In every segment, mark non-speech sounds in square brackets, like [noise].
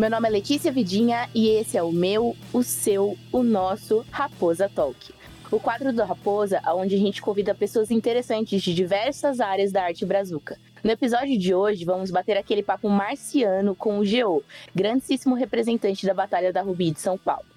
Meu nome é Letícia Vidinha e esse é o meu, o seu, o nosso Raposa Talk. O quadro do Raposa, onde a gente convida pessoas interessantes de diversas áreas da arte brazuca. No episódio de hoje, vamos bater aquele papo marciano com o Geo, grandíssimo representante da Batalha da Rubi de São Paulo.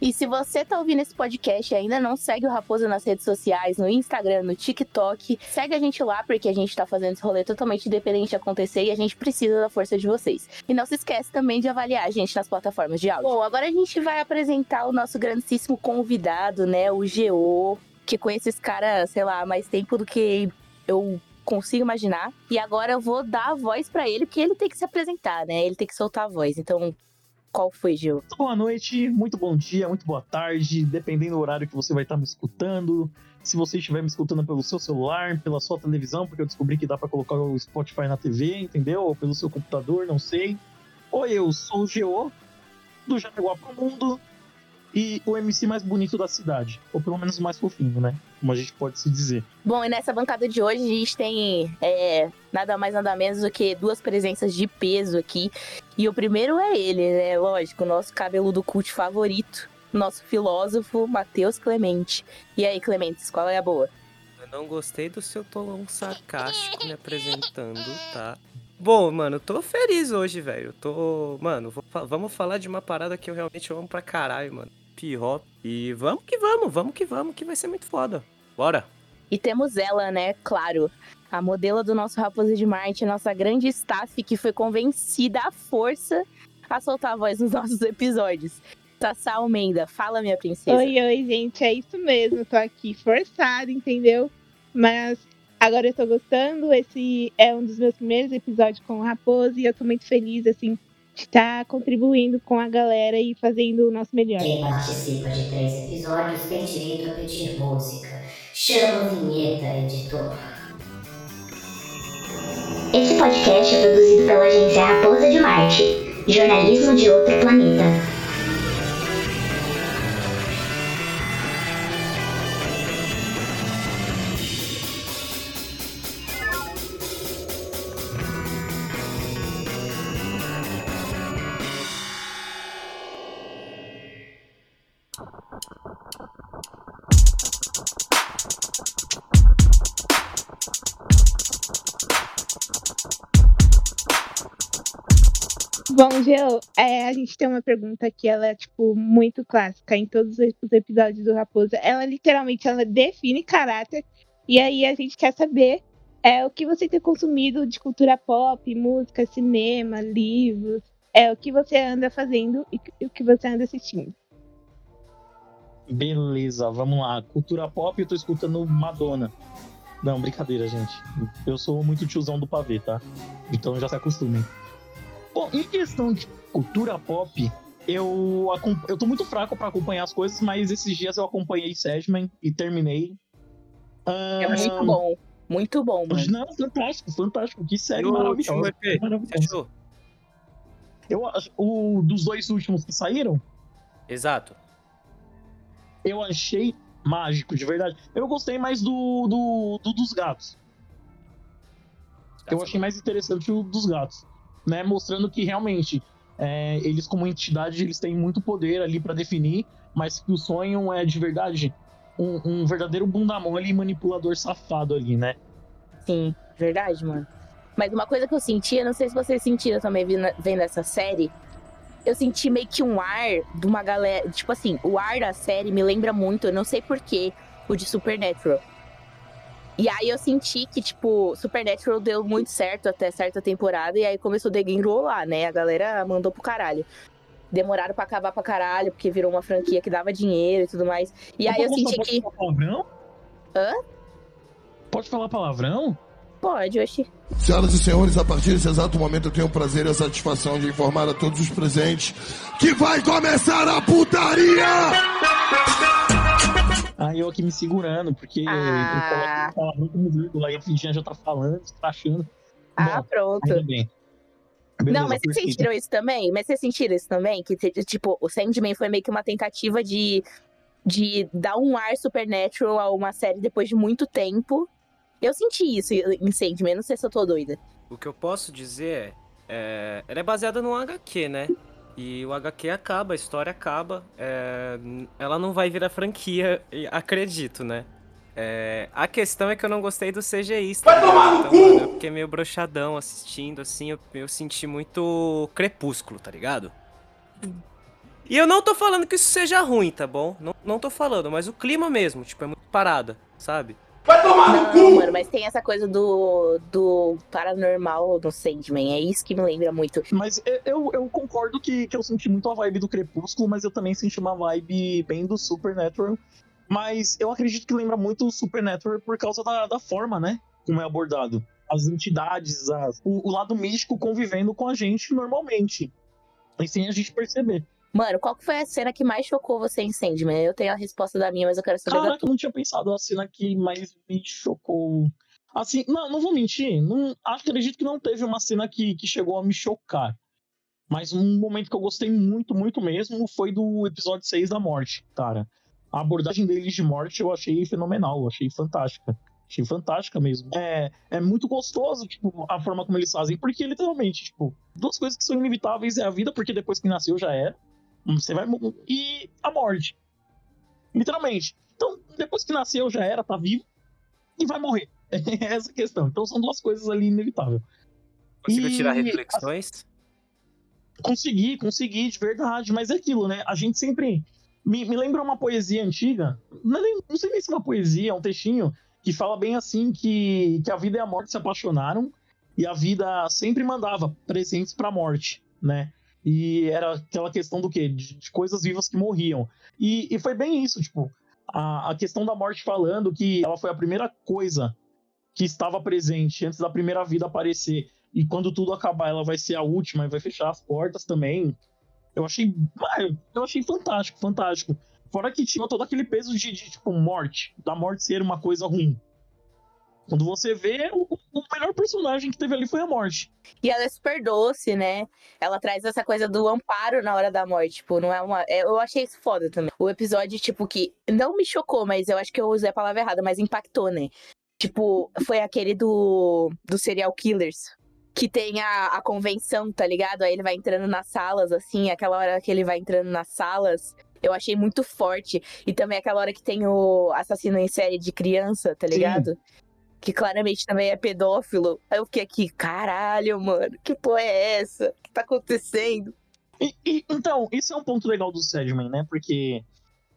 E se você tá ouvindo esse podcast e ainda não segue o Raposa nas redes sociais, no Instagram, no TikTok, segue a gente lá porque a gente tá fazendo esse rolê totalmente independente de acontecer e a gente precisa da força de vocês. E não se esquece também de avaliar a gente nas plataformas de áudio. Bom, agora a gente vai apresentar o nosso grandíssimo convidado, né, o GO, que conhece esse cara, sei lá, mais tempo do que eu consigo imaginar. E agora eu vou dar a voz para ele, porque ele tem que se apresentar, né? Ele tem que soltar a voz. Então, qual foi, Gil? Muito boa noite, muito bom dia, muito boa tarde, dependendo do horário que você vai estar me escutando. Se você estiver me escutando pelo seu celular, pela sua televisão, porque eu descobri que dá para colocar o Spotify na TV, entendeu? Ou pelo seu computador, não sei. Oi, eu sou o Geo, do Jaraguá pro Mundo, e o MC mais bonito da cidade. Ou pelo menos o mais fofinho, né? Como a gente pode se dizer. Bom, e nessa bancada de hoje a gente tem é, nada mais nada menos do que duas presenças de peso aqui. E o primeiro é ele, né? Lógico, o nosso cabeludo cult favorito. Nosso filósofo, Matheus Clemente. E aí, Clementes, qual é a boa? Eu não gostei do seu tom sarcástico me apresentando, tá? Bom, mano, tô feliz hoje, velho. Tô. Mano, vou... vamos falar de uma parada que eu realmente amo pra caralho, mano. P-Hop. E vamos que vamos, vamos que vamos, que vai ser muito foda. Bora! E temos ela, né? Claro. A modelo do nosso Raposa de Marte, nossa grande staff que foi convencida à força a soltar a voz nos [laughs] nossos episódios. Tassá Almeida, fala, minha princesa. Oi, oi, gente, é isso mesmo. Tô aqui forçada, entendeu? Mas agora eu tô gostando. Esse é um dos meus primeiros episódios com o Raposo e eu tô muito feliz, assim, está contribuindo com a galera e fazendo o nosso melhor. Quem participa de três episódios tem direito a pedir música. Chama a vinheta, editor. Esse podcast é produzido pela agência Raposa de Marte, jornalismo de outro planeta. Bom, Geo, é, a gente tem uma pergunta que ela é, tipo, muito clássica em todos os episódios do Raposa. Ela, literalmente, ela define caráter. E aí a gente quer saber é, o que você tem consumido de cultura pop, música, cinema, livros. É, o que você anda fazendo e o que você anda assistindo. Beleza, vamos lá. Cultura pop, eu tô escutando Madonna. Não, brincadeira, gente. Eu sou muito tiozão do pavê, tá? Então já se acostumem. Bom, em questão de cultura pop, eu, eu tô muito fraco para acompanhar as coisas, mas esses dias eu acompanhei Sedgman e terminei. Uh... É muito bom. Muito bom, mano. Não, fantástico, fantástico. Que série maravilhosa. Maravilhosa. Eu acho. O, dos dois últimos que saíram? Exato. Eu achei mágico, de verdade. Eu gostei mais do, do, do dos gatos. Eu achei mais interessante o dos gatos né, mostrando que realmente é, eles como entidade eles têm muito poder ali para definir, mas que o sonho é de verdade um, um verdadeiro bunda mole e manipulador safado ali, né? Sim, verdade, mano. Mas uma coisa que eu sentia, não sei se vocês sentiram também vendo essa série, eu senti meio que um ar de uma galera. Tipo assim, o ar da série me lembra muito, eu não sei porquê, o de Supernatural. E aí eu senti que, tipo, Supernatural deu muito certo até certa temporada, e aí começou a lá, né? A galera mandou pro caralho. Demoraram pra acabar pra caralho, porque virou uma franquia que dava dinheiro e tudo mais. E aí eu senti que. Pode falar palavrão? Hã? Pode falar palavrão? Pode, oxi. Senhoras e senhores, a partir desse exato momento eu tenho o prazer e a satisfação de informar a todos os presentes que vai começar a putaria! Aí eu aqui me segurando, porque ah. eu coloco muito no aí a Fidinha já tá falando, crachando. Ah, Bom, pronto. Bem. Beleza, não, mas vocês sentiram isso também? Mas vocês sentiram isso também? Que, tipo, o Sandman foi meio que uma tentativa de, de dar um ar supernatural a uma série depois de muito tempo. Eu senti isso em Sandman, não sei se eu tô doida. O que eu posso dizer é, é, ela é baseada num HQ, né? E o HQ acaba, a história acaba. é, ela não vai virar franquia, acredito, né? É, a questão é que eu não gostei do CGI. Vai tomar no mano, eu fiquei meio broxadão assistindo, assim, eu, eu senti muito crepúsculo, tá ligado? E eu não tô falando que isso seja ruim, tá bom? Não, não tô falando, mas o clima mesmo, tipo, é muito parada, sabe? Vai tomar no cu! mano, mas tem essa coisa do, do paranormal no Sandman. É isso que me lembra muito. Mas eu, eu concordo que, que eu senti muito a vibe do Crepúsculo, mas eu também senti uma vibe bem do Supernatural. Mas eu acredito que lembra muito o Supernatural por causa da, da forma, né? Como é abordado. As entidades, as, o, o lado místico convivendo com a gente normalmente. E sem a gente perceber. Mano, qual que foi a cena que mais chocou você em Sandman? Eu tenho a resposta da minha, mas eu quero saber Caraca, da tua. eu não tinha pensado a cena que mais me chocou. Assim, não, não vou mentir. Não, acredito que não teve uma cena que, que chegou a me chocar. Mas um momento que eu gostei muito, muito mesmo foi do episódio 6 da morte, cara. A abordagem deles de morte eu achei fenomenal, eu achei fantástica. Achei fantástica mesmo. É, é muito gostoso, tipo, a forma como eles fazem, porque literalmente, tipo, duas coisas que são inevitáveis é a vida, porque depois que nasceu já era. Você vai. E a morte. Literalmente. Então, depois que nasceu, já era, tá vivo. E vai morrer. [laughs] É essa a questão. Então são duas coisas ali inevitáveis. Conseguiu tirar reflexões? Consegui, consegui, de verdade. Mas é aquilo, né? A gente sempre. Me, me lembra uma poesia antiga. Não, é não sei nem se é uma poesia, é um textinho que fala bem assim que, que a vida e a morte se apaixonaram e a vida sempre mandava presentes para a morte, né? E era aquela questão do quê? De, de coisas vivas que morriam. E, e foi bem isso, tipo, a, a questão da morte falando que ela foi a primeira coisa que estava presente antes da primeira vida aparecer. E quando tudo acabar, ela vai ser a última e vai fechar as portas também. Eu achei. Eu achei fantástico, fantástico. Fora que tinha todo aquele peso de, de tipo, morte. Da morte ser uma coisa ruim. Quando você vê, o, o, melhor personagem que teve ali foi a morte. E ela é super doce, né? Ela traz essa coisa do amparo na hora da morte. Tipo, não é uma. É, eu achei isso foda também. O episódio, tipo, que não me chocou, mas eu acho que eu usei a palavra errada, mas impactou, né? Tipo, foi aquele do, do serial killers. Que tem a, a convenção, tá ligado? Aí ele vai entrando nas salas, assim, aquela hora que ele vai entrando nas salas. Eu achei muito forte. E também aquela hora que tem o assassino em série de criança, tá ligado? Sim que claramente também é pedófilo. Aí eu fiquei aqui, caralho, mano, que porra é essa? O que tá acontecendo? E, e, então, isso é um ponto legal do Sedgman, né? Porque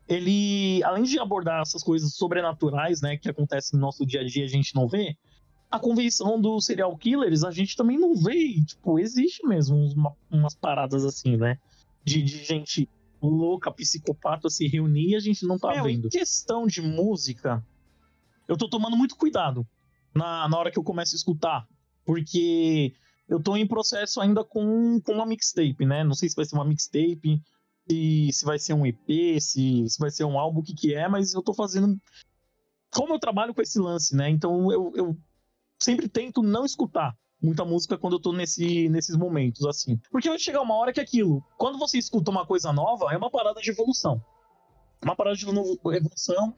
ele, além de abordar essas coisas sobrenaturais, né, que acontecem no nosso dia a dia, a gente não vê. A convenção dos serial killers, a gente também não vê. Tipo, existe mesmo uma, umas paradas assim, né? De, de gente louca, psicopata se reunir e a gente não tá Meu, vendo. Em questão de música, eu tô tomando muito cuidado na, na hora que eu começo a escutar, porque eu tô em processo ainda com, com uma mixtape, né? Não sei se vai ser uma mixtape, se, se vai ser um EP, se, se vai ser um álbum, o que que é, mas eu tô fazendo... Como eu trabalho com esse lance, né? Então eu, eu sempre tento não escutar muita música quando eu tô nesse, nesses momentos, assim. Porque vai chegar uma hora que é aquilo, quando você escuta uma coisa nova, é uma parada de evolução. Uma parada de evolução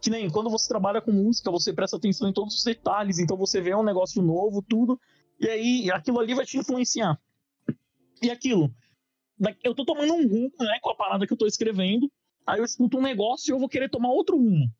que nem quando você trabalha com música, você presta atenção em todos os detalhes, então você vê um negócio novo, tudo, e aí aquilo ali vai te influenciar. E aquilo, eu tô tomando um rumo, né, com a parada que eu tô escrevendo, aí eu escuto um negócio e eu vou querer tomar outro rumo.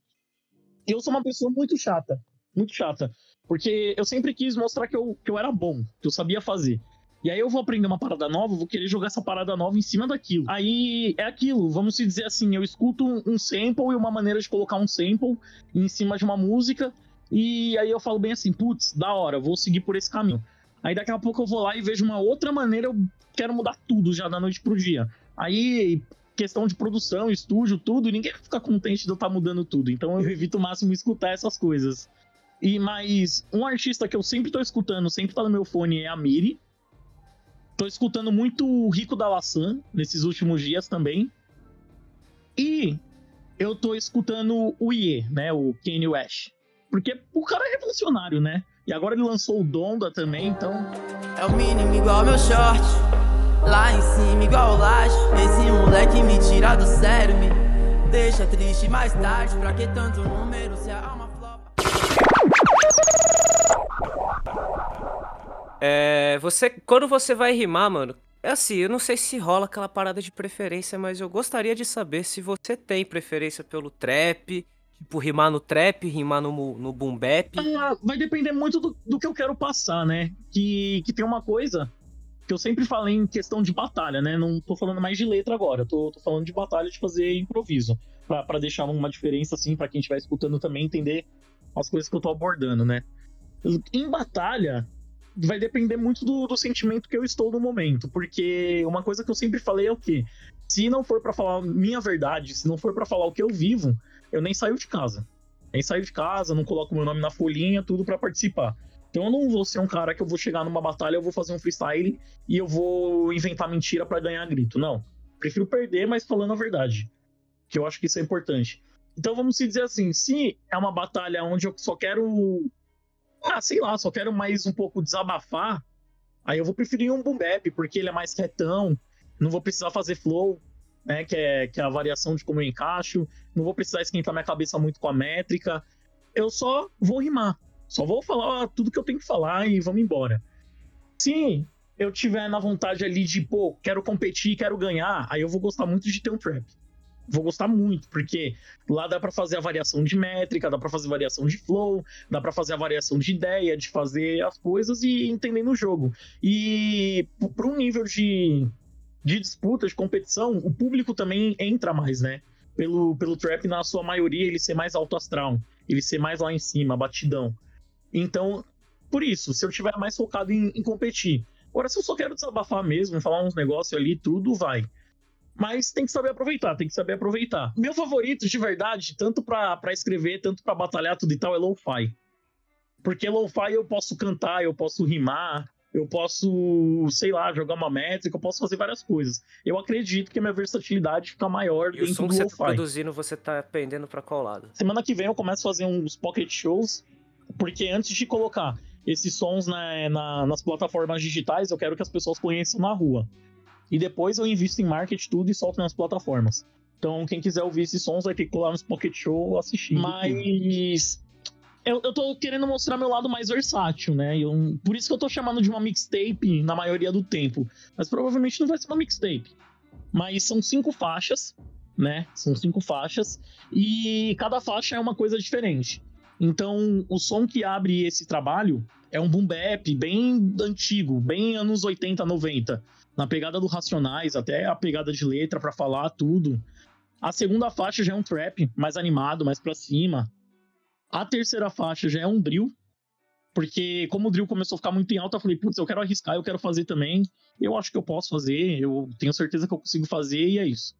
E eu sou uma pessoa muito chata, muito chata, porque eu sempre quis mostrar que eu, que eu era bom, que eu sabia fazer. E aí eu vou aprender uma parada nova, vou querer jogar essa parada nova em cima daquilo. Aí é aquilo, vamos se dizer assim, eu escuto um sample e uma maneira de colocar um sample em cima de uma música, e aí eu falo bem assim, putz, da hora, vou seguir por esse caminho. Aí daqui a pouco eu vou lá e vejo uma outra maneira, eu quero mudar tudo já da noite pro dia. Aí, questão de produção, estúdio, tudo, ninguém vai ficar contente de eu estar tá mudando tudo. Então eu evito o máximo escutar essas coisas. E mais, um artista que eu sempre tô escutando, sempre tá no meu fone é a Miri. Tô escutando muito o Rico da Laçã nesses últimos dias também. E eu tô escutando o Ye, né? O Kanye West. Porque o cara é revolucionário, né? E agora ele lançou o Donda também, então. É o mínimo igual meu short. Lá em cima, igual laje. Esse moleque me tira do sério, me deixa triste mais tarde. Pra que tanto número se a alma É, você, quando você vai rimar, mano, é assim, eu não sei se rola aquela parada de preferência, mas eu gostaria de saber se você tem preferência pelo trap, tipo, rimar no trap, rimar no, no boom bap. Ah, vai depender muito do, do que eu quero passar, né? Que, que tem uma coisa que eu sempre falei em questão de batalha, né? Não tô falando mais de letra agora, tô, tô falando de batalha de fazer improviso. Pra deixar uma diferença, assim, pra quem estiver escutando também entender as coisas que eu tô abordando, né? Em batalha, vai depender muito do, do sentimento que eu estou no momento. Porque uma coisa que eu sempre falei é o quê? Se não for pra falar minha verdade, se não for pra falar o que eu vivo, eu nem saio de casa. Nem saio de casa, não coloco meu nome na folhinha, tudo pra participar. Então eu não vou ser um cara que eu vou chegar numa batalha, eu vou fazer um freestyle e eu vou inventar mentira pra ganhar grito. Não. Prefiro perder, mas falando a verdade. Que eu acho que isso é importante. Então vamos se dizer assim, se é uma batalha onde eu só quero. Ah, sei lá, só quero mais um pouco desabafar, aí eu vou preferir um boom porque ele é mais retão, não vou precisar fazer flow, né? Que é, que é a variação de como eu encaixo, não vou precisar esquentar minha cabeça muito com a métrica. Eu só vou rimar. Só vou falar tudo que eu tenho que falar e vamos embora. Se eu tiver na vontade ali de, pô, quero competir, quero ganhar, aí eu vou gostar muito de ter um trap. Vou gostar muito, porque lá dá pra fazer a variação de métrica, dá pra fazer variação de flow, dá pra fazer a variação de ideia, de fazer as coisas e entender no jogo. E para um nível de, de disputa, de competição, o público também entra mais, né? Pelo, pelo trap, na sua maioria, ele ser mais alto astral, ele ser mais lá em cima, batidão. Então, por isso, se eu tiver mais focado em, em competir. Agora, se eu só quero desabafar mesmo, falar uns negócios ali, tudo vai. Mas tem que saber aproveitar, tem que saber aproveitar. Meu favorito, de verdade, tanto pra, pra escrever, tanto pra batalhar, tudo e tal, é lo-fi. Porque lo-fi eu posso cantar, eu posso rimar, eu posso, sei lá, jogar uma métrica, eu posso fazer várias coisas. Eu acredito que a minha versatilidade fica maior E o dentro som do que você tá produzindo, você tá pendendo pra qual lado? Semana que vem eu começo a fazer uns pocket shows, porque antes de colocar esses sons na- na- nas plataformas digitais, eu quero que as pessoas conheçam na rua. E depois eu invisto em marketing tudo e solto nas plataformas. Então, quem quiser ouvir esses sons vai ter que colar nos pocket show assistir. Mas eu, eu tô querendo mostrar meu lado mais versátil, né? Eu- por isso que eu tô chamando de uma mixtape na maioria do tempo. Mas provavelmente não vai ser uma mixtape. Mas são cinco faixas, né? São cinco faixas. E cada faixa é uma coisa diferente. Então, o som que abre esse trabalho é um boom bap bem antigo, bem anos 80, 90. Na pegada do Racionais, até a pegada de letra pra falar tudo. A segunda faixa já é um trap, mais animado, mais pra cima. A terceira faixa já é um drill, porque como o drill começou a ficar muito em alta, eu falei, putz, eu quero arriscar, eu quero fazer também. Eu acho que eu posso fazer, eu tenho certeza que eu consigo fazer, e é isso.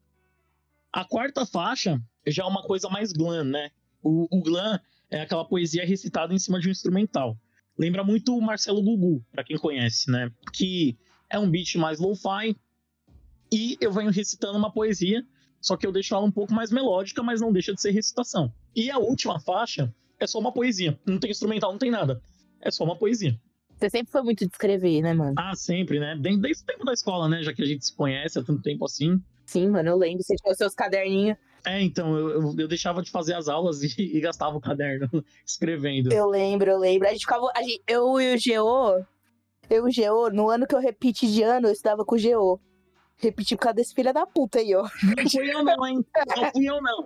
A quarta faixa já é uma coisa mais glam, né? O, o glam é aquela poesia recitada em cima de um instrumental. Lembra muito o Marcelo Gugu, pra quem conhece, né? Que é um beat mais lo-fi e eu venho recitando uma poesia, só que eu deixo ela um pouco mais melódica, mas não deixa de ser recitação. E a última faixa é só uma poesia, não tem instrumental, não tem nada. É só uma poesia. Você sempre foi muito de escrever, né, mano? Ah, sempre, né? Desde, desde o tempo da escola, né? Já que a gente se conhece há tanto tempo assim. Sim, mano, eu lembro. Você tinha os seus caderninhos. É, então, eu, eu, eu deixava de fazer as aulas e, [laughs] e gastava o caderno [laughs] escrevendo. Eu lembro, eu lembro. A gente ficava. a gente- eu e o Geo. Eu o Geo, no ano que eu repeti de ano, eu estudava com o Geo. Repeti por causa desse filho da puta aí, ó. Não fui eu não, hein? Não fui eu não.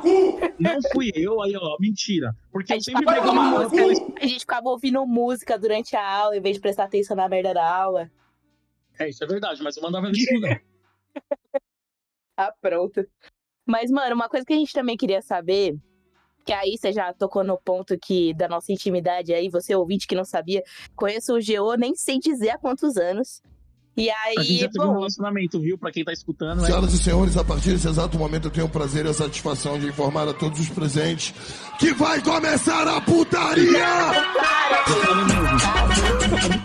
Cu! Não fui eu, aí ó, mentira. Porque A eu gente, sempre ouvindo uma música, a gente ficava ouvindo música durante a aula, em vez de prestar atenção na merda da aula. É, isso é verdade, mas eu mandava estudar. [laughs] Ah, pronto. Mas, mano, uma coisa que a gente também queria saber, que aí você já tocou no ponto que da nossa intimidade aí, você ouvinte que não sabia, conheço o Geo, nem sei dizer há quantos anos. E A gente aí, já teve um relacionamento, viu? Pra quem tá escutando. né? Senhoras e senhores, a partir desse exato momento eu tenho o prazer e a satisfação de informar a todos os presentes que vai começar a putaria!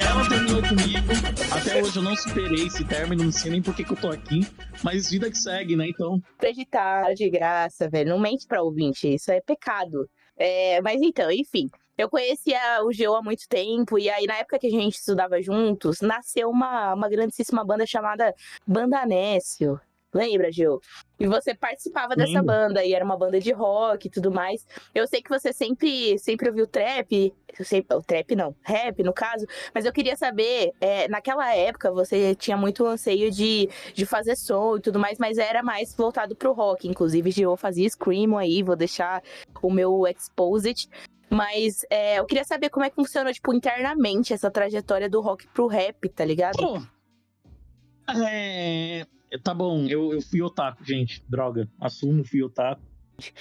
Ela terminou comigo. Até hoje eu não superei esse término, não sei nem por que, que eu tô aqui. Mas vida que segue, né? Então, acreditar de graça, velho. Não mente pra ouvinte, isso é pecado. É, mas então, enfim. Eu conhecia o Geo há muito tempo, e aí na época que a gente estudava juntos, nasceu uma, uma grandíssima banda chamada Banda Nécio. Lembra, Geo? E você participava dessa Lembro. banda, e era uma banda de rock e tudo mais. Eu sei que você sempre, sempre ouviu trap, eu sei, o trap não, rap no caso, mas eu queria saber, é, naquela época você tinha muito anseio de, de fazer som e tudo mais, mas era mais voltado pro rock. Inclusive, eu fazia Screamo aí, vou deixar o meu Exposit. Mas é, eu queria saber como é que funcionou, tipo, internamente essa trajetória do rock pro rap, tá ligado? Pô, é... Tá bom, eu, eu fui otaku, gente. Droga, assumo, fui otaku.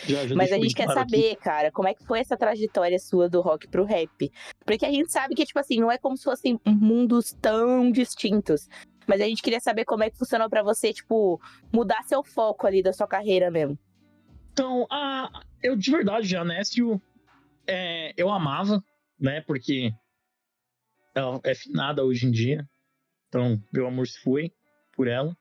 Já, já Mas a gente quer claro aqui. saber, cara, como é que foi essa trajetória sua do rock pro rap? Porque a gente sabe que, tipo assim, não é como se fossem mundos tão distintos. Mas a gente queria saber como é que funcionou pra você, tipo, mudar seu foco ali da sua carreira mesmo. Então, a, eu de verdade, Nécio, é, eu amava, né? Porque ela é finada hoje em dia. Então, meu amor se foi por ela.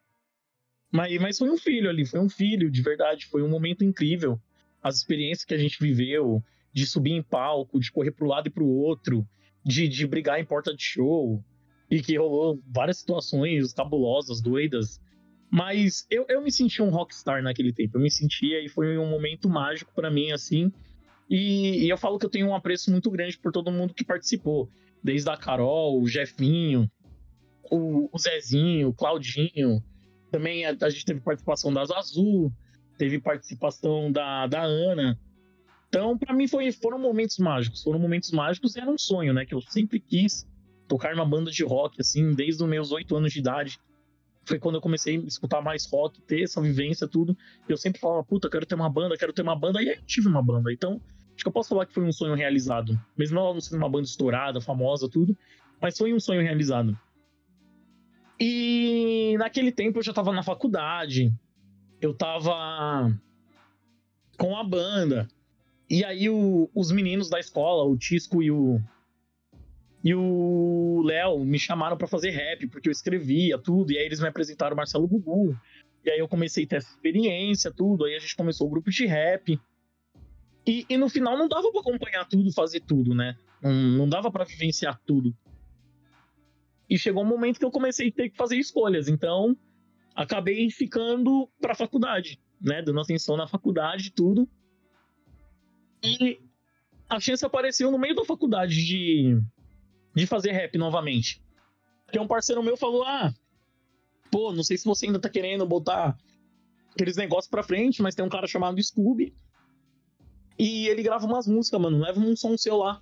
Mas, mas foi um filho ali, foi um filho, de verdade. Foi um momento incrível. As experiências que a gente viveu, de subir em palco, de correr pro lado e pro outro, de, de brigar em porta de show. E que rolou várias situações cabulosas, doidas. Mas eu, eu me senti um rockstar naquele tempo. Eu me sentia e foi um momento mágico pra mim, assim. E, e eu falo que eu tenho um apreço muito grande por todo mundo que participou. Desde a Carol, o Jefinho, o, o Zezinho, o Claudinho. Também a, a gente teve participação da Azul, teve participação da, da Ana. Então, pra mim, foi, foram momentos mágicos. Foram momentos mágicos e era um sonho, né? Que eu sempre quis tocar numa banda de rock, assim, desde os meus oito anos de idade foi quando eu comecei a escutar mais rock, ter essa vivência, tudo. Eu sempre falava, puta, quero ter uma banda, quero ter uma banda, e aí eu tive uma banda. Então, acho que eu posso falar que foi um sonho realizado. Mesmo ela não sendo uma banda estourada, famosa, tudo, mas foi um sonho realizado. E naquele tempo eu já tava na faculdade, eu tava com a banda. E aí o- os meninos da escola, o Tisco e o e o Léo me chamaram pra fazer rap, porque eu escrevia tudo, e aí eles me apresentaram o Marcelo Gugu. E aí eu comecei a ter essa experiência, tudo, aí a gente começou o grupo de rap. E, e no final não dava pra acompanhar tudo, fazer tudo, né? Não, não dava pra vivenciar tudo. E chegou um momento que eu comecei a ter que fazer escolhas, então acabei ficando pra faculdade, né? Dando atenção na faculdade tudo. E a chance apareceu no meio da faculdade de, de fazer rap novamente. Porque um parceiro meu falou: Ah, pô, não sei se você ainda tá querendo botar aqueles negócios pra frente, mas tem um cara chamado Scooby. E ele grava umas músicas, mano. Leva um som seu lá.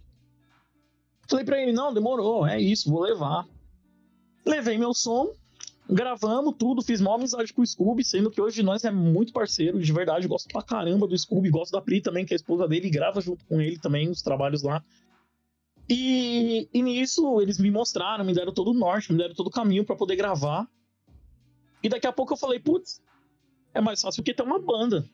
Falei pra ele: Não, demorou, é isso, vou levar. Levei meu som, gravamos tudo, fiz mó amizade com o Scooby, sendo que hoje nós é muito parceiro, de verdade, gosto pra caramba do Scooby, gosto da Pri também, que é a esposa dele, grava junto com ele também os trabalhos lá. E, e nisso eles me mostraram, me deram todo o norte, me deram todo o caminho pra poder gravar. E daqui a pouco eu falei, putz, é mais fácil que ter uma banda,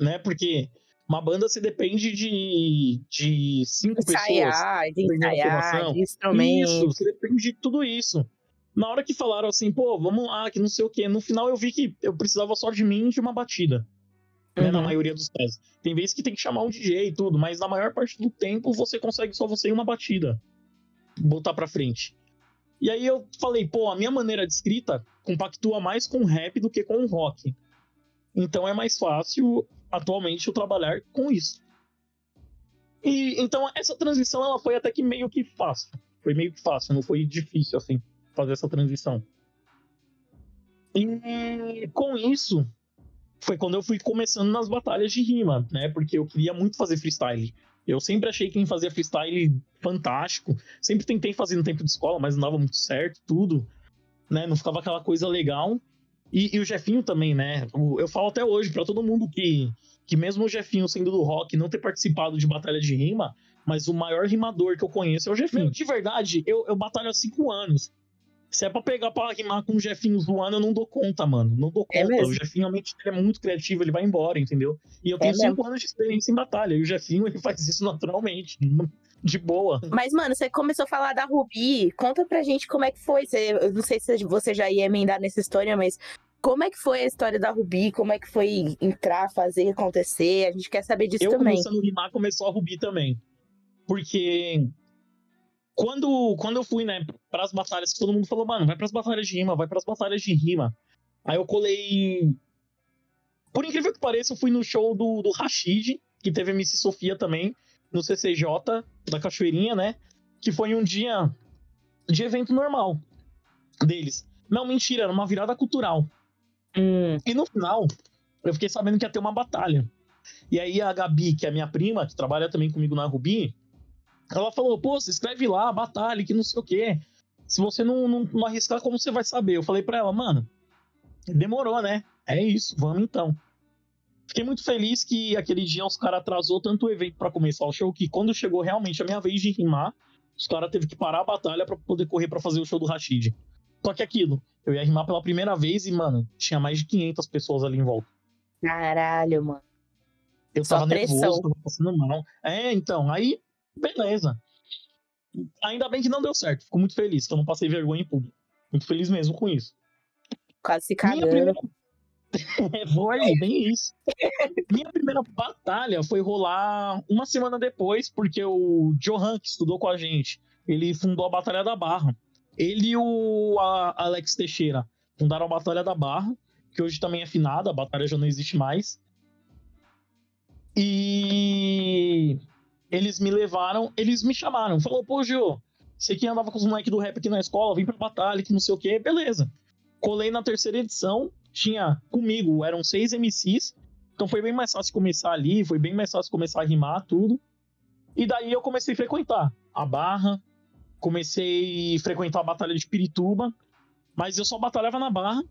né? Porque uma banda se depende de, de cinco pessoas. Ensaiar, de Tem uma ensaiar, de instrumento. Isso, você depende de tudo isso. Na hora que falaram assim, pô, vamos lá, que não sei o quê, no final eu vi que eu precisava só de mim e de uma batida. Né, na Uhum. maioria dos casos. Tem vezes que tem que chamar um DJ e tudo, mas na maior parte do tempo você consegue só você e uma batida. Botar pra frente. E aí eu falei, pô, a minha maneira de escrita compactua mais com rap do que com rock. Então é mais fácil atualmente eu trabalhar com isso. E então essa transição ela foi até que meio que fácil. Foi meio que fácil, não foi difícil assim fazer essa transição. E com isso foi quando eu fui começando nas batalhas de rima, né? Porque eu queria muito fazer freestyle. Eu sempre achei que quem fazia freestyle fantástico. Sempre tentei fazer no tempo de escola, mas não dava muito certo, tudo. Né? Não ficava aquela coisa legal. E, e o Jefinho também, né? Eu falo até hoje pra todo mundo que, que mesmo o Jefinho sendo do rock, não ter participado de batalha de rima, mas o maior rimador que eu conheço é o Jefinho. De verdade, eu, eu batalho há cinco anos. Se é pra pegar pra rimar com o Jefinho zoando, eu não dou conta, mano. Não dou É conta. mesmo? o Jefinho, a mente dele é muito criativo, ele vai embora, entendeu? E eu tenho É mesmo? cinco anos de experiência em batalha. E o Jefinho, [laughs] ele faz isso naturalmente. De boa. Mas, mano, você começou a falar da Rubi. Conta pra gente como é que foi. Você, eu não sei se você já ia emendar nessa história, mas como é que foi a história da Rubi? Como é que foi entrar, fazer acontecer? A gente quer saber disso eu também. começando a rimar, começou a Rubi também. Porque quando, quando eu fui, né, pras batalhas, que todo mundo falou, mano, vai pras batalhas de rima, vai pras batalhas de rima. Aí eu colei Por incrível que pareça, eu fui no show do, do Rashid, que teve MC Sofia também, no CCJ da Cachoeirinha, né? Que foi um dia de evento normal deles. Não, mentira, era uma virada cultural. Hum, E no final, eu fiquei sabendo que ia ter uma batalha. E aí a Gabi, que é minha prima, que trabalha também comigo na Rubi, ela falou, pô, você escreve lá, batalha, que não sei o quê. Se você não, não, não arriscar, como você vai saber? Eu falei pra ela, mano, demorou, né? É isso, vamos então. Fiquei muito feliz que aquele dia os caras atrasou tanto o evento pra começar o show que quando chegou realmente a minha vez de rimar, os caras teve que parar a batalha pra poder correr pra fazer o show do Rashid. Só que aquilo, eu ia rimar pela primeira vez e, mano, tinha mais de 500 pessoas ali em volta. caralho, mano. Eu Só tava pressão. nervoso, tava passando mal. É, então, aí, beleza. Ainda bem que não deu certo. Fico muito feliz que eu não passei vergonha em público. Muito feliz mesmo com isso. Quase se Minha cagando. primeira. [laughs] Foi, bem isso. Minha primeira batalha foi rolar uma semana depois, porque o Johan, que estudou com a gente, ele fundou a Batalha da Barra. Ele e o Alex Teixeira fundaram a Batalha da Barra, que hoje também é finada, a batalha já não existe mais. E eles me levaram, eles me chamaram, falou, pô, Gio, você que andava com os moleques do rap aqui na escola, vem pra batalha, que não sei o quê, beleza. Colei na terceira edição, tinha comigo, eram seis MCs, então foi bem mais fácil começar ali, foi bem mais fácil começar a rimar tudo. E daí eu comecei a frequentar a Barra, comecei a frequentar a Batalha de Pirituba, mas eu só batalhava na Barra,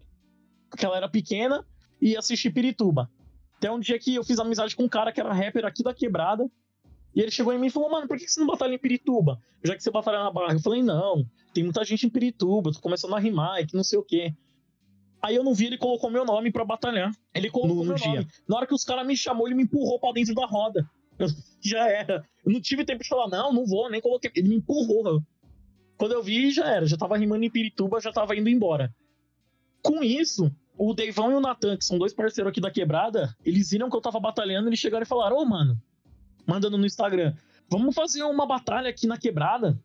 porque ela era pequena, e ia assistir Pirituba. Até um dia que eu fiz amizade com um cara que era rapper aqui da Quebrada, e ele chegou em mim e falou, mano, por que você não batalha em Pirituba? Já que você batalha na Barra. Eu falei, não, tem muita gente em Pirituba, tô começando a rimar, e que não sei o quê. Aí eu não vi, ele colocou meu nome pra batalhar. Ele colocou No- no meu dia. nome. Na hora que os caras me chamou, ele me empurrou pra dentro da roda. Eu- [laughs] já era. Eu não tive tempo de falar, não, não vou, nem coloquei. Ele me empurrou. Quando eu vi, já era. Já tava rimando em Pirituba, já tava indo embora. Com isso, o Deivão e o Natan, que são dois parceiros aqui da quebrada, eles viram que eu tava batalhando, eles chegaram e falaram, ô, mano, mandando no Instagram, vamos fazer uma batalha aqui na quebrada.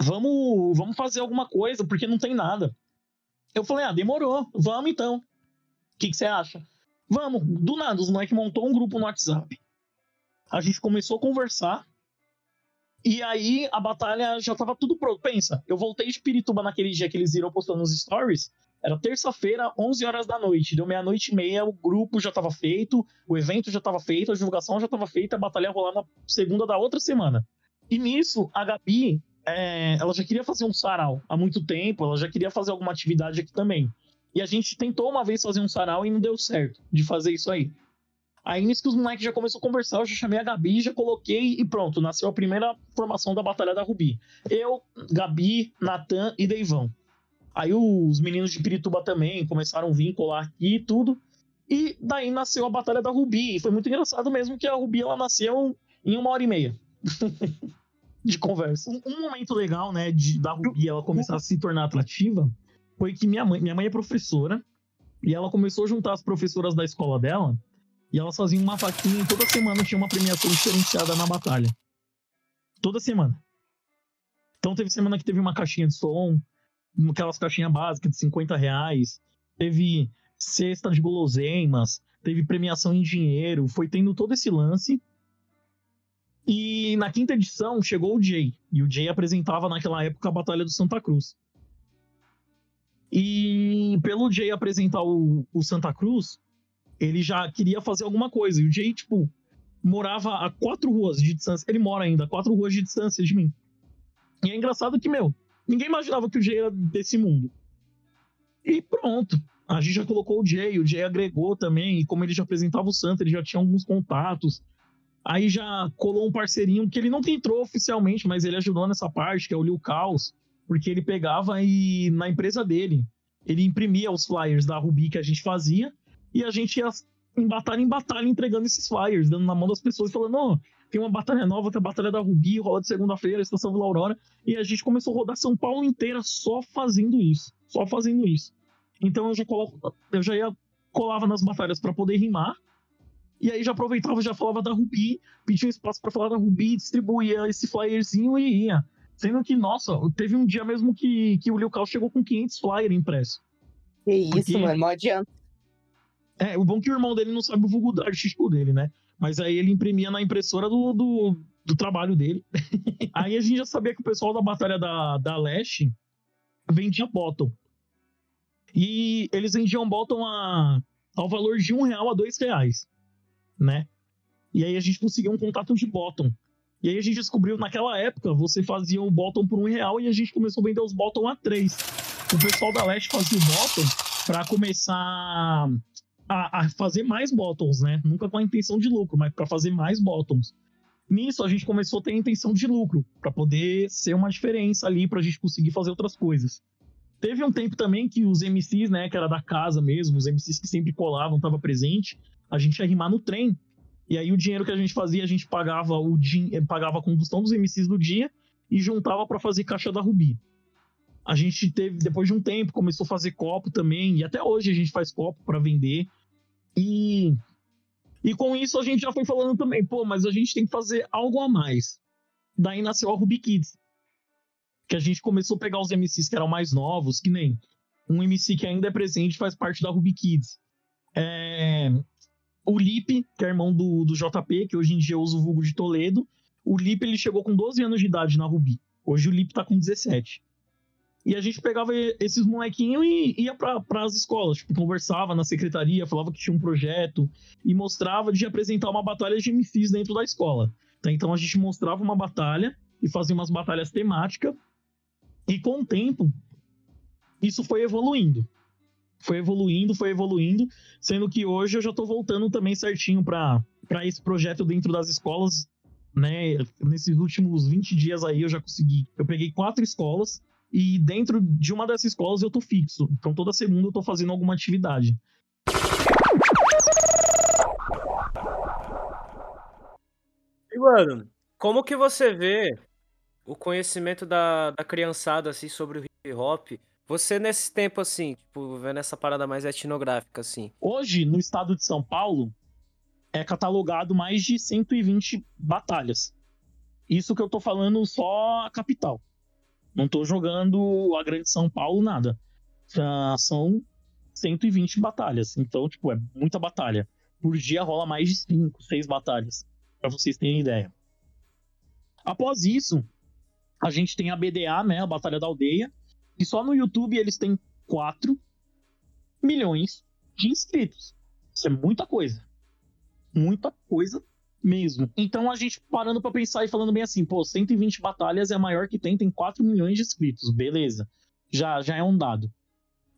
Vamos, vamos fazer alguma coisa, porque não tem nada. Eu falei, ah, demorou, vamos então. O que você acha? Vamos, do nada, os moleques montou um grupo no WhatsApp. A gente começou a conversar. E aí a batalha já tava tudo pronto. Pensa, eu voltei de Pirituba naquele dia que eles viram postando nos stories. Era terça-feira, 11 horas da noite. Deu meia-noite e meia, o grupo já tava feito, o evento já tava feito, a divulgação já tava feita, a batalha ia rolar na segunda da outra semana. E nisso, a Gabi, é, ela já queria fazer um sarau há muito tempo, ela já queria fazer alguma atividade aqui também. E a gente tentou uma vez fazer um sarau e não deu certo de fazer isso aí. Aí nisso que os moleques já começaram a conversar, eu já chamei a Gabi, já coloquei e pronto, nasceu a primeira formação da Batalha da Rubi. Eu, Gabi, Natan e Deivão. Aí os meninos de Pirituba também começaram a vir colar aqui e tudo. E daí nasceu a Batalha da Rubi. E foi muito engraçado mesmo que a Rubi ela nasceu em uma hora e meia [laughs] de conversa. Um, um momento legal, né, de, da Rubi ela começar a se tornar atrativa foi que minha mãe, minha mãe é professora e ela começou a juntar as professoras da escola dela e elas faziam uma vaquinha e toda semana tinha uma premiação diferenciada na batalha. Toda semana. Então teve semana que teve uma caixinha de som, aquelas caixinhas básicas de 50 reais, teve cesta de guloseimas, teve premiação em dinheiro, foi tendo todo esse lance. E na quinta edição chegou o Jay, e o Jay apresentava naquela época a Batalha do Santa Cruz. E pelo Jay apresentar o, o Santa Cruz, ele já queria fazer alguma coisa. E o Jay, tipo, morava a quatro ruas de distância. Ele mora ainda a quatro ruas de distância de mim. E é engraçado que, meu, ninguém imaginava que o Jay era desse mundo. E pronto. A gente já colocou o Jay, o Jay agregou também. E como ele já apresentava o Santa, ele já tinha alguns contatos. Aí já colou um parceirinho que ele nunca entrou oficialmente, mas ele ajudou nessa parte, que é o Lil Caos. Porque ele pegava e na empresa dele, ele imprimia os flyers da Ruby que a gente fazia e a gente ia em batalha em batalha entregando esses flyers, dando na mão das pessoas, falando: ó, tem uma batalha nova, que é a Batalha da Rubi, rola de segunda-feira, Estação Vila Aurora. E a gente começou a rodar São Paulo inteira só fazendo isso. Só fazendo isso. Então eu já, coloco, eu já ia, colava nas batalhas para poder rimar. E aí já aproveitava, já falava da Rubi, pedia um espaço para falar da Rubi, distribuía esse flyerzinho e ia. Sendo que, nossa, teve um dia mesmo que, que o Liu Cal chegou com 500 flyers impressos. Que isso, Porque- mano, mó adianta. É, o bom é que o irmão dele não sabe o vulgo artístico dele, né? Mas aí ele imprimia na impressora do, do, do trabalho dele. [laughs] aí a gente já sabia que o pessoal da Batalha da, da Leste vendia bottom. E eles vendiam bottom a, ao valor de um real a dois reais, né? E aí a gente conseguiu um contato de bottom. E aí a gente descobriu, naquela época, você fazia o bottom por um real e a gente começou a vender os bottom a três. O pessoal da Leste fazia o bottom para começar a, a, fazer mais bottoms, né? Nunca com a intenção de lucro, mas para fazer mais bottoms. Nisso a gente começou a ter a intenção de lucro, para poder ser uma diferença ali, para a gente conseguir fazer outras coisas. Teve um tempo também que os MCs, né, que era da casa mesmo, os MCs que sempre colavam, tava presente, a gente ia rimar no trem. E aí o dinheiro que a gente fazia, a gente pagava o din pagava a condução dos MCs do dia e juntava para fazer caixa da Rubi. A gente teve, depois de um tempo, começou a fazer copo também, e até hoje a gente faz copo para vender. E, e com isso a gente já foi falando também, pô, mas a gente tem que fazer algo a mais. Daí nasceu a Ruby Kids. Que a gente começou a pegar os MCs que eram mais novos, que nem um MC que ainda é presente faz parte da Ruby Kids. É, o Lipe, que é irmão do, do JP, que hoje em dia usa o vulgo de Toledo. O Lipe ele chegou com 12 anos de idade na Ruby. Hoje o Lipe tá com 17. E a gente pegava esses molequinhos e ia para as escolas, tipo, conversava na secretaria, falava que tinha um projeto e mostrava de apresentar uma batalha de MCs dentro da escola. Tá? Então a gente mostrava uma batalha e fazia umas batalhas temáticas. E com o tempo, isso foi evoluindo. Foi evoluindo, foi evoluindo, sendo que hoje eu já estou voltando também certinho para esse projeto dentro das escolas, né? Nesses últimos 20 dias aí eu já consegui. Eu peguei quatro escolas e dentro de uma dessas escolas eu tô fixo. Então toda segunda eu tô fazendo alguma atividade. E, mano, como que você vê o conhecimento da, da criançada, assim, sobre o hip hop? Você, nesse tempo, assim, tipo, vendo essa parada mais etnográfica, assim. Hoje, no estado de São Paulo, é catalogado mais de 120 batalhas. Isso que eu tô falando só a capital. Não tô jogando a Grande São Paulo, nada. Já são 120 batalhas. Então, tipo, é muita batalha. Por dia rola mais de 5, 6 batalhas. Pra vocês terem ideia. Após isso, a gente tem a BDA, né? A Batalha da Aldeia. E só no YouTube eles têm 4 milhões de inscritos. Isso é muita coisa. Muita coisa mesmo. Então a gente parando para pensar e falando bem assim, pô, 120 batalhas é a maior que tem, tem 4 milhões de inscritos, beleza. Já, já é um dado.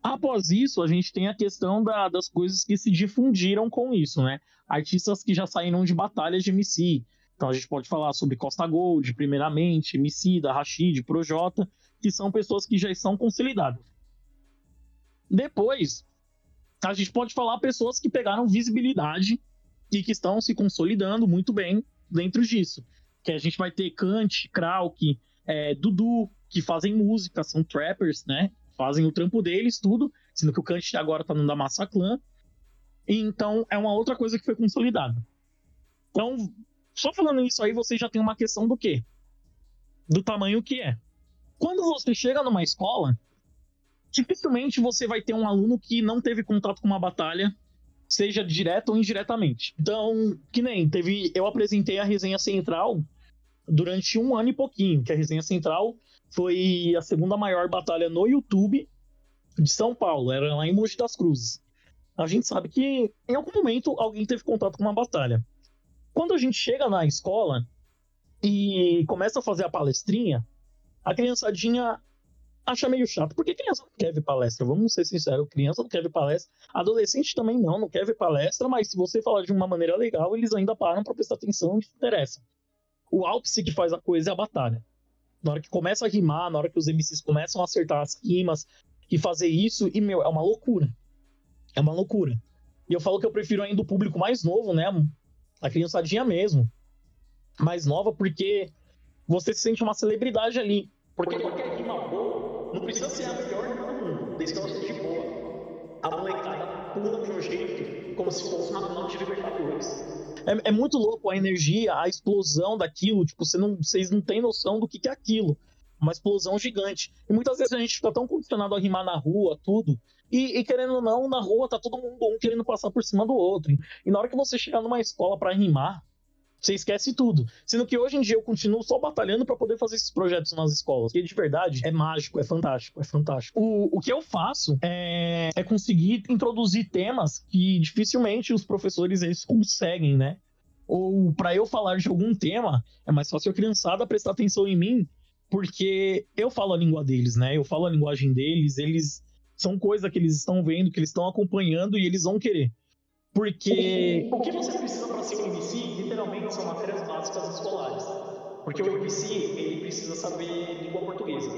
Após isso, a gente tem a questão da, das coisas que se difundiram com isso, né? Artistas que já saíram de batalhas de MC. Então a gente pode falar sobre Costa Gold, primeiramente, MC, da Rashid, Projota, que são pessoas que já estão consolidadas. Depois, a gente pode falar pessoas que pegaram visibilidade e que estão se consolidando muito bem dentro disso. Que a gente vai ter Kant, Krauk, é, Dudu, que fazem música, são trappers, né? Fazem o trampo deles, tudo, sendo que o Kant agora tá no da Massa Clan. Então, é uma outra coisa que foi consolidada. Então, só falando isso aí, você já tem uma questão do quê? Do tamanho que é. Quando você chega numa escola, dificilmente você vai ter um aluno que não teve contato com uma batalha seja direto ou indiretamente. Então, que nem teve, eu apresentei a resenha central durante um ano e pouquinho, que a resenha central foi a segunda maior batalha no YouTube de São Paulo, era lá em Mogi das Cruzes. A gente sabe que em algum momento alguém teve contato com uma batalha. Quando a gente chega na escola e começa a fazer a palestrinha, a criançadinha acha meio chato, porque criança não quer ver palestra, vamos ser sinceros, criança não quer ver palestra, adolescente também não, não quer ver palestra, mas se você falar de uma maneira legal, eles ainda param para prestar atenção e se interessam. O ápice que faz a coisa é a batalha. Na hora que começa a rimar, na hora que os MCs começam a acertar as rimas e fazer isso, e meu, é uma loucura. É uma loucura. E eu falo que eu prefiro ainda o público mais novo, né? A criançadinha mesmo. Mais nova, porque você se sente uma celebridade ali. Porque qualquer rima boa não precisa ser a melhor do mundo, desde que ela seja boa. A molecada pula de um jeito como se fosse uma final de Libertadores. É, é, muito louco a energia, a explosão daquilo. Tipo, você não, vocês não têm noção do que, que é aquilo. uma explosão gigante. E muitas vezes a gente fica tão condicionado a rimar na rua, tudo, e, e, querendo ou não, na rua tá todo mundo um querendo passar por cima do outro. E na hora que você chegar numa escola para rimar, você esquece tudo. Sendo que hoje em dia eu continuo só batalhando para poder fazer esses projetos nas escolas. Que de verdade é mágico, é fantástico, é fantástico. O, o que eu faço é, é conseguir introduzir temas que dificilmente os professores eles conseguem, né? Ou para eu falar de algum tema, é mais fácil a criançada prestar atenção em mim, porque eu falo a língua deles, né? Eu falo a linguagem deles, eles são coisas que eles estão vendo, que eles estão acompanhando e eles vão querer. Porque o que você precisa para ser um MC, literalmente, são matérias básicas escolares. Porque o MC, ele precisa saber língua portuguesa.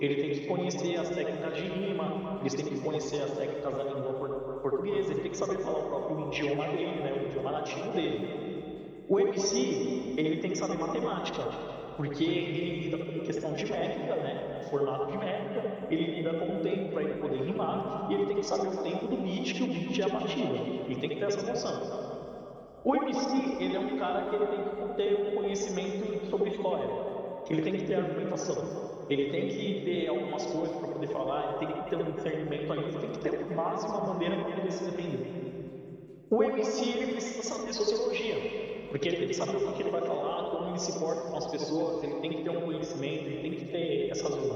Ele tem que conhecer as técnicas de rima, ele tem que conhecer as técnicas da língua portuguesa, ele tem que saber falar o próprio idioma dele, né, o idioma nativo dele. O MC, ele tem que saber matemática, porque ele lida com questão de métrica, né? Formato de métrica, ele lida com o tempo para ele poder rimar, e ele tem que saber o tempo do beat, que o beat é a. Ele tem que ter essa noção. O MC, ele é um cara que ele tem que ter um conhecimento sobre história. Ele tem que ter argumentação. Ele tem que ter algumas coisas para poder falar, ele tem que ter um discernimento ali, ele tem que ter uma base, uma maneira para poder se defender. O MC, ele precisa saber sociologia. Porque ele tem que saber o que ele vai falar, como ele se porta com as pessoas, ele tem que ter um conhecimento, ele tem que ter essa zona.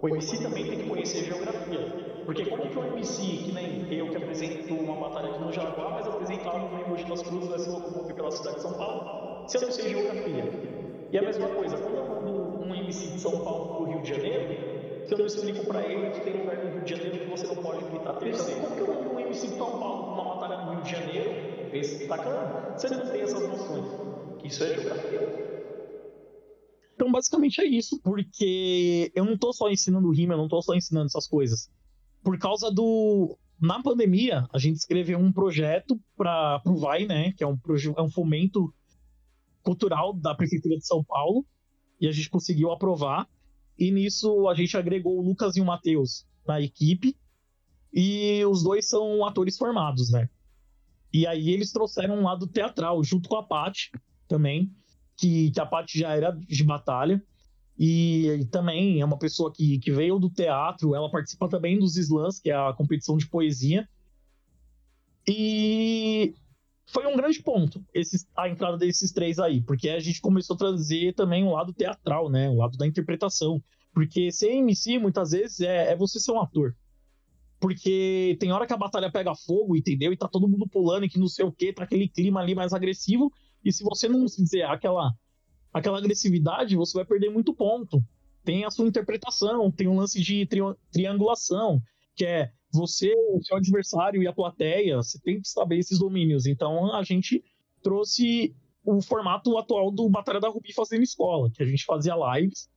O MC também tem que conhecer geografia. Porque como que o MC, que nem eu que apresento uma batalha aqui no Jaguar, mas apresentar algo em Mogi das Cruzes vai se locomover pela cidade de São Paulo, se eu não sei geografia. E a mesma coisa, quando eu mando um MC de São Paulo para o Rio de Janeiro, se eu não explico para ele que tem lugar no Rio de Janeiro que você não pode gritar terceiro, como que eu mando um MC de São Paulo para uma batalha no Rio de Janeiro esse bacana, você não tem essas noções. Isso é geografia. Então, basicamente é isso, porque eu não tô só ensinando rima, eu não tô só ensinando essas coisas. Por causa do. Na pandemia, a gente escreveu um projeto para o VAI, né? Que é um, é um fomento cultural da Prefeitura de São Paulo. E a gente conseguiu aprovar. E nisso a gente agregou o Lucas e o Matheus na equipe. E os dois são atores formados, né? E aí eles trouxeram um lado teatral, junto com a Paty também, que, que a Paty já era de batalha. E, e, também é uma pessoa que, que veio do teatro, ela participa também dos slams, que é a competição de poesia. E foi um grande ponto esses, a entrada desses três aí, porque a gente começou a trazer também um lado teatral, né? O lado da interpretação. Porque ser MC, muitas vezes, é, é você ser um ator. Porque tem hora que a batalha pega fogo, entendeu? E tá todo mundo pulando e que não sei o que, tá aquele clima ali mais agressivo. E se você não fizer aquela, aquela agressividade, você vai perder muito ponto. Tem a sua interpretação, tem um lance de tri triangulação, que é você, o seu adversário e a plateia, você tem que saber esses domínios. Então a gente trouxe o formato atual do Batalha da Rubi fazendo escola, que a gente fazia lives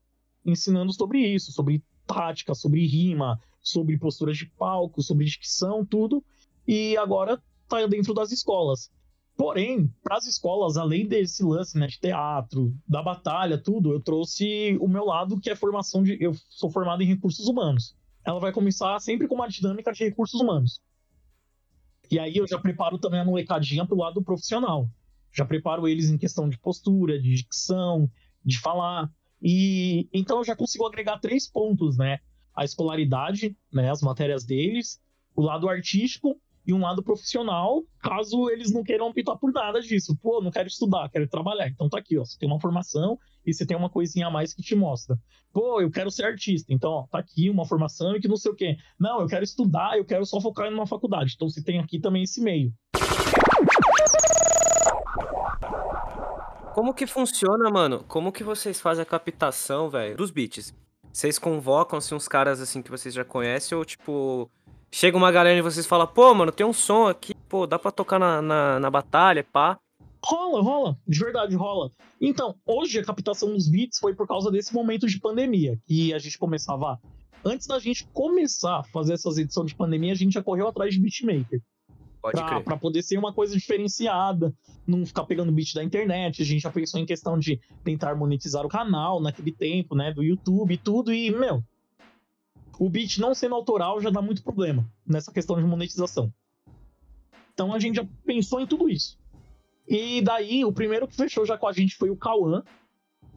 ensinando sobre isso, sobre tática, sobre rima, sobre posturas de palco, sobre dicção, tudo. E agora tá dentro das escolas. Porém, para as escolas, além desse lance né, de teatro, da batalha, tudo, eu trouxe o meu lado, que é formação de. Eu sou formado em recursos humanos. Ela vai começar sempre com uma dinâmica de recursos humanos. E aí eu já preparo também a molecadinha pro lado profissional. Já preparo eles em questão de postura, de dicção, de falar. E então eu já consigo agregar três pontos, né? a escolaridade, né, as matérias deles, o lado artístico e um lado profissional, caso eles não queiram optar por nada disso. Pô, não quero estudar, quero trabalhar. Então tá aqui, ó, você tem uma formação e você tem uma coisinha a mais que te mostra. Pô, eu quero ser artista. Então, ó, tá aqui uma formação e que não sei o quê. Não, eu quero estudar, eu quero só focar em uma faculdade. Então você tem aqui também esse meio. Como que funciona, mano? Como que vocês fazem a captação, velho, dos beats? Vocês convocam assim uns caras assim que vocês já conhecem ou tipo chega uma galera e vocês falam, pô, mano, tem um som aqui, pô, dá pra tocar na, na, na batalha, pá. Rola, rola, de verdade rola. Então, hoje a captação dos beats foi por causa desse momento de pandemia, que a gente começava. Antes da gente começar a fazer essas edições de pandemia, a gente já correu atrás de beatmaker. Pode pra, crer. pra poder ser uma coisa diferenciada, não ficar pegando beat da internet. A gente já pensou em questão de tentar monetizar o canal naquele tempo, né? Do YouTube e tudo. E, meu, o beat não sendo autoral já dá muito problema nessa questão de monetização. Então a gente já pensou em tudo isso. E daí, o primeiro que fechou já com a gente foi o Cauã,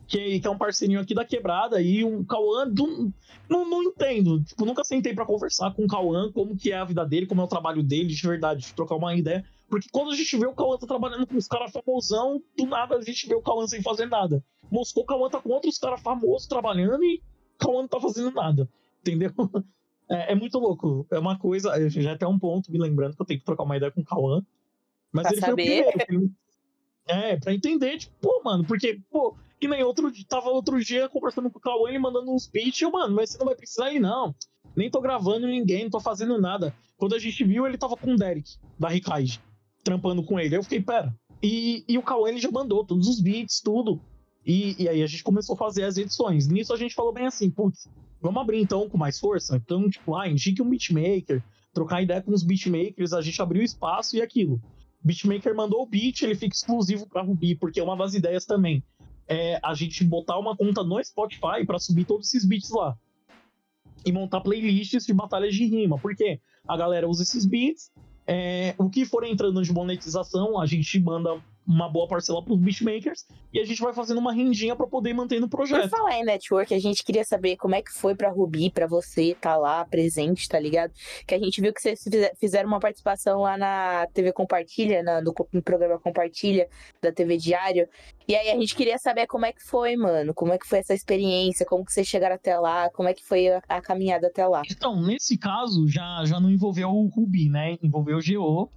que, que é um parceirinho aqui da quebrada, e um Cauã do, não, não entendo. Tipo, nunca sentei para conversar com o Cauã como que é a vida dele, como é o trabalho dele, de verdade, de trocar uma ideia. Porque quando a gente vê o Cauã tá trabalhando com os caras famosão, do nada a gente vê o Cauã sem fazer nada. Moscou, o Cauã tá com outros caras famosos trabalhando e o Cauã não tá fazendo nada. Entendeu? [laughs] É, é, muito louco. É uma coisa. Já até um ponto me lembrando que eu tenho que trocar uma ideia com o Cauã. Mas pra ele saber. foi o primeiro. É, pra entender, tipo, pô, mano, porque, pô, que nem outro tava outro dia conversando com o Cauã e mandando uns beats, eu, mano, mas você não vai precisar ir, não. Nem tô gravando ninguém, não tô fazendo nada. Quando a gente viu, ele tava com o Derek, da Ricard, trampando com ele. Eu fiquei, pera. E, e o Cauã, ele já mandou todos os beats, tudo. E, e aí a gente começou a fazer as edições. Nisso a gente falou bem assim, putz, vamos abrir então com mais força? Então, tipo, ah, indique um beatmaker, trocar ideia com os beatmakers, a gente abriu espaço e aquilo. Beatmaker mandou o beat, ele fica exclusivo para Ruby, porque é uma das ideias também é a gente botar uma conta no Spotify para subir todos esses beats lá. E montar playlists de batalhas de rima. Porque a galera usa esses beats. É, o que for entrando de monetização, a gente manda uma boa parcela para os beatmakers e a gente vai fazendo uma rendinha para poder manter no Por projeto. falar em network, a gente queria saber como é que foi pra Rubi, pra você tá lá presente, tá ligado? Que a gente viu que vocês fize- fizeram uma participação lá na TV Compartilha, na- no, no programa Compartilha da TV Diário. E aí a gente queria saber como é que foi, mano. Como é que foi essa experiência, como que vocês chegaram até lá, como é que foi a, a caminhada até lá. Então, nesse caso, já, já não envolveu o Ruby, né? Envolveu o GO.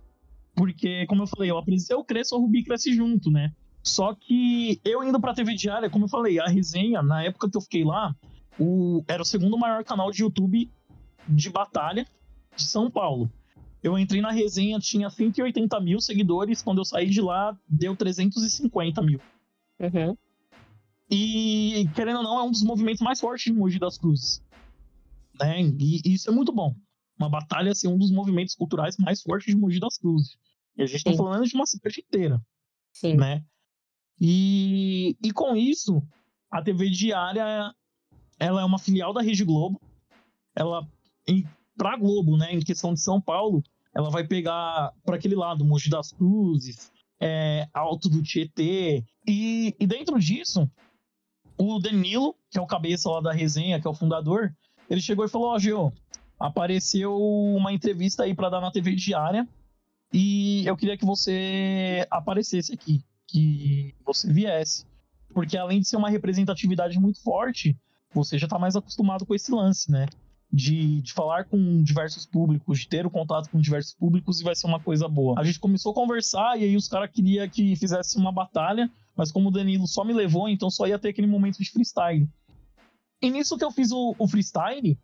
Porque, como eu falei, eu, apres- eu cresço, o Ruby cresce junto, né? Só que eu indo pra TV Diária, como eu falei, a resenha, na época que eu fiquei lá, o, era o segundo maior canal de YouTube de batalha de São Paulo. Eu entrei na resenha, tinha 180 mil seguidores. Quando eu saí de lá, deu 350 mil. Uhum. E, querendo ou não, é um dos movimentos mais fortes de Mogi das Cruzes. Né? E isso é muito bom. Uma batalha ser um dos movimentos culturais mais fortes de Mogi das Cruzes. A gente tá Sim. falando de uma cidade inteira, Sim. né? E, e com isso, a TV Diária, ela é uma filial da Rede Globo. Ela, pra Globo, né, em questão de São Paulo, ela vai pegar para aquele lado, Mogi das Cruzes, é, Alto do Tietê. E, e dentro disso, o Danilo, que é o cabeça lá da resenha, que é o fundador, ele chegou e falou: Ó, Geo, apareceu uma entrevista aí para dar na TV Diária e eu queria que você aparecesse aqui, que você viesse. Porque além de ser uma representatividade muito forte, você já tá mais acostumado com esse lance, né? De, de falar com diversos públicos, de ter o contato com diversos públicos e vai ser uma coisa boa. A gente começou a conversar e aí os caras queriam que fizesse uma batalha, mas como o Danilo só me levou, então só ia ter aquele momento de freestyle. E nisso que eu fiz o, o freestyle,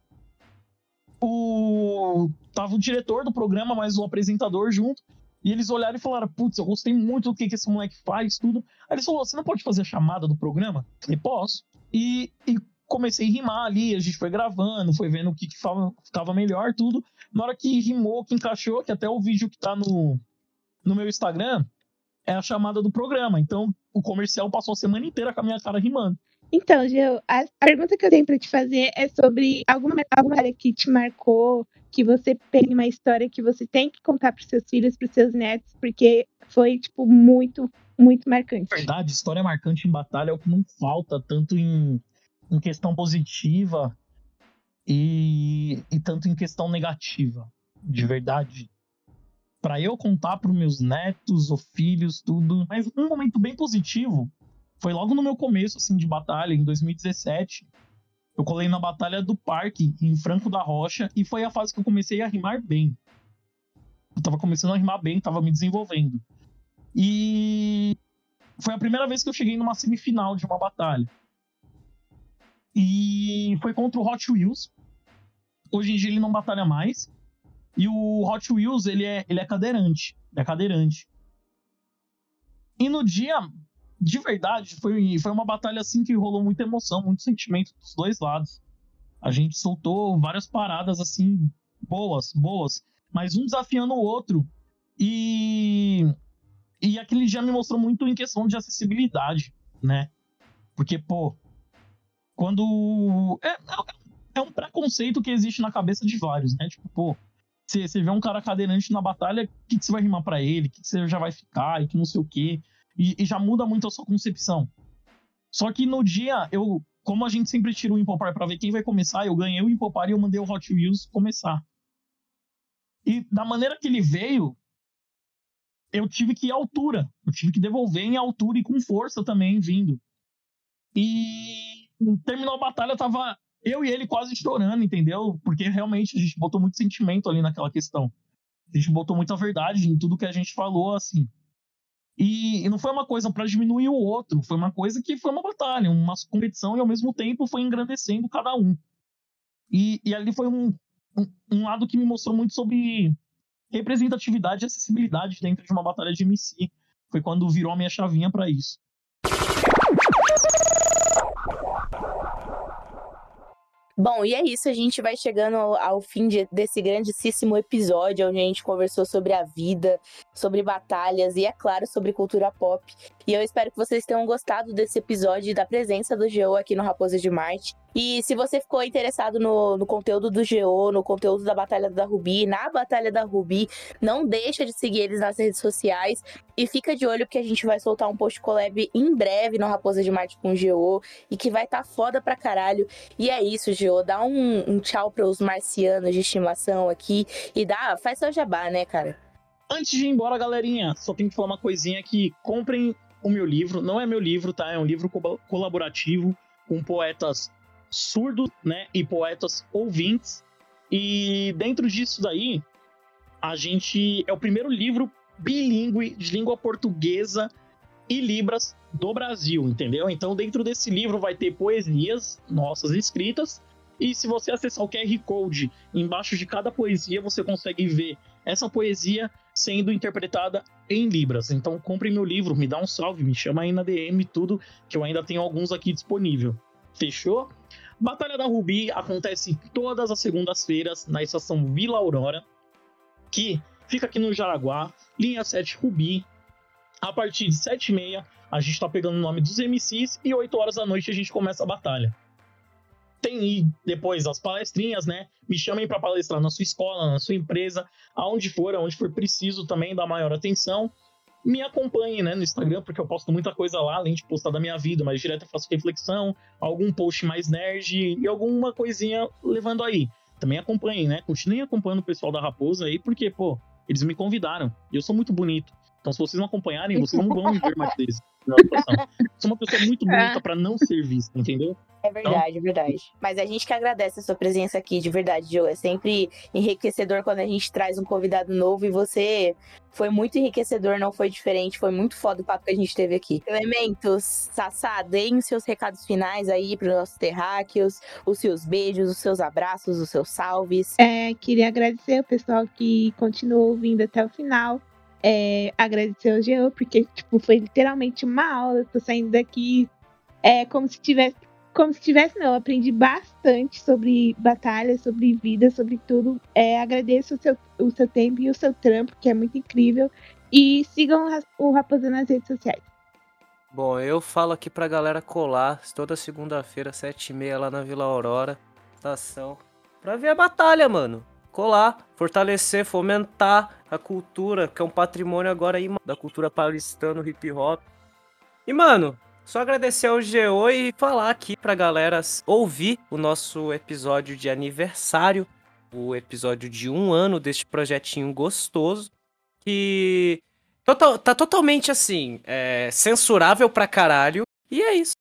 o tava o diretor do programa, mas o apresentador junto. E eles olharam e falaram: Putz, eu gostei muito do que, que esse moleque faz, tudo. Aí eles falaram: Você não pode fazer a chamada do programa? Falei: Posso. E, e comecei a rimar ali, a gente foi gravando, foi vendo o que, que ficava melhor, tudo. Na hora que rimou, que encaixou, que até o vídeo que tá no, no meu Instagram é a chamada do programa. Então o comercial passou a semana inteira com a minha cara rimando. Então, Gil, a, a pergunta que eu tenho pra te fazer é sobre alguma, alguma área que te marcou, que você tem uma história que você tem que contar pros seus filhos, pros seus netos, porque foi, tipo, muito, muito marcante. verdade, história marcante em batalha é o que não falta, tanto em, em questão positiva e, e tanto em questão negativa. De verdade. Pra eu contar pros meus netos ou filhos, tudo. Mas um momento bem positivo foi logo no meu começo, assim, de batalha, em 2017. Eu colei na Batalha do Parque, em Franco da Rocha, e foi a fase que eu comecei a rimar bem. Eu tava começando a rimar bem, tava me desenvolvendo. E foi a primeira vez que eu cheguei numa semifinal de uma batalha. E foi contra o Hot Wheels. Hoje em dia ele não batalha mais. E o Hot Wheels, ele é, ele é cadeirante. Ele é cadeirante. E no dia, de verdade, foi, foi uma batalha assim que rolou muita emoção, muito sentimento dos dois lados. A gente soltou várias paradas assim, boas, boas. Mas um desafiando o outro. E e aquele dia me mostrou muito em questão de acessibilidade, né? Porque, pô, quando. É, é um preconceito que existe na cabeça de vários, né? Tipo, pô, você, vê um cara cadeirante na batalha, o que, você vai rimar pra ele? O que, que você já vai ficar? E que não sei o quê. E, e já muda muito a sua concepção. Só que no dia, eu, como a gente sempre tira o Impopar pra ver quem vai começar, eu ganhei o Impopar e eu mandei o Hot Wheels começar. E da maneira que ele veio, eu tive que ir à altura. Eu tive que devolver em altura e com força também vindo. E terminou a batalha, tava eu e ele quase chorando, entendeu? Porque realmente a gente botou muito sentimento ali naquela questão. A gente botou muita verdade em tudo que a gente falou, assim. E, e não foi uma coisa para diminuir o outro, foi uma coisa que foi uma batalha, uma competição e ao mesmo tempo foi engrandecendo cada um. E, e ali foi um, um, um lado que me mostrou muito sobre representatividade e acessibilidade dentro de uma batalha de MC. Foi quando virou a minha chavinha para isso. Bom, e é isso, a gente vai chegando ao, fim de, desse grandíssimo episódio, onde a gente conversou sobre a vida, sobre batalhas e, é claro, sobre cultura pop. E eu espero que vocês tenham gostado desse episódio e da presença do Geo aqui no Raposa de Marte. E se você ficou interessado no, no conteúdo do Geo, no conteúdo da Batalha da Rubi, na Batalha da Rubi, não deixa de seguir eles nas redes sociais e fica de olho porque a gente vai soltar um post collab em breve no Raposa de Marte com o Geo e que vai tá foda pra caralho. E é isso, Geo, dá um, um tchau pros marcianos de estimação aqui e dá, faz seu jabá, né, cara? Antes de ir embora, galerinha, só tenho que falar uma coisinha que comprem o meu livro. Não é meu livro, tá? É um livro co colaborativo com poetas surdos, né? E poetas ouvintes. E dentro disso daí, a gente. É o primeiro livro bilíngue de língua portuguesa e Libras do Brasil, entendeu? Então, dentro desse livro vai ter poesias nossas escritas. E se você acessar o QR Code embaixo de cada poesia, você consegue ver essa poesia sendo interpretada em Libras. Então compre meu livro, me dá um salve, me chama aí na DM, tudo, que eu ainda tenho alguns aqui disponível. Fechou? Batalha da Rubi acontece todas as segundas-feiras na estação Vila Aurora, que fica aqui no Jaraguá, linha 7 Rubi. A partir de 7h30, a gente tá pegando o nome dos MCs e 8 horas da noite a gente começa a batalha tem depois as palestrinhas, né? Me chamem para palestrar na sua escola, na sua empresa, aonde for, aonde for preciso também dar maior atenção. Me acompanhe, né, no Instagram, porque eu posto muita coisa lá, além de postar da minha vida, mas direto eu faço reflexão, algum post mais nerd e alguma coisinha levando aí. Também acompanhem, né? Continuem acompanhando o pessoal da Raposa aí, porque, pô, eles me convidaram. E eu sou muito bonito. Então, se vocês não acompanharem, vocês não vão ver mais [laughs] deles. Sou uma pessoa muito [laughs] bonita para não ser vista, entendeu? É verdade, então... é verdade. Mas a gente que agradece a sua presença aqui, de verdade, Joe. É sempre enriquecedor quando a gente traz um convidado novo e você foi muito enriquecedor, não foi diferente. Foi muito foda o papo que a gente teve aqui. Elementos, Sassá, deem seus recados finais aí para os nossos terráqueos, os seus beijos, os seus abraços, os seus salves. É, queria agradecer o pessoal que continuou ouvindo até o final. É, agradecer ao Geo, porque tipo, foi literalmente uma aula. Eu tô saindo daqui é, como se tivesse como se tivesse, não, aprendi bastante sobre batalha, sobre vida, sobre tudo. É, agradeço o seu, o seu tempo e o seu trampo, que é muito incrível. E sigam o Raposa nas redes sociais. Bom, eu falo aqui pra galera colar toda segunda-feira, sete e meia, lá na Vila Aurora, estação, pra ver a batalha, mano. Colar, fortalecer, fomentar a cultura, que é um patrimônio agora aí da cultura paulistana, hip hop. E, mano, só agradecer ao GO e falar aqui pra galera ouvir o nosso episódio de aniversário, o episódio de um ano deste projetinho gostoso, que tá totalmente assim, é, censurável pra caralho. E é isso.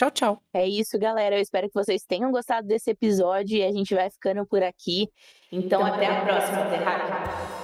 Tchau, tchau. É isso, galera. Eu espero que vocês tenham gostado desse episódio e a gente vai ficando por aqui. Então, então até a próxima, Terráqueo.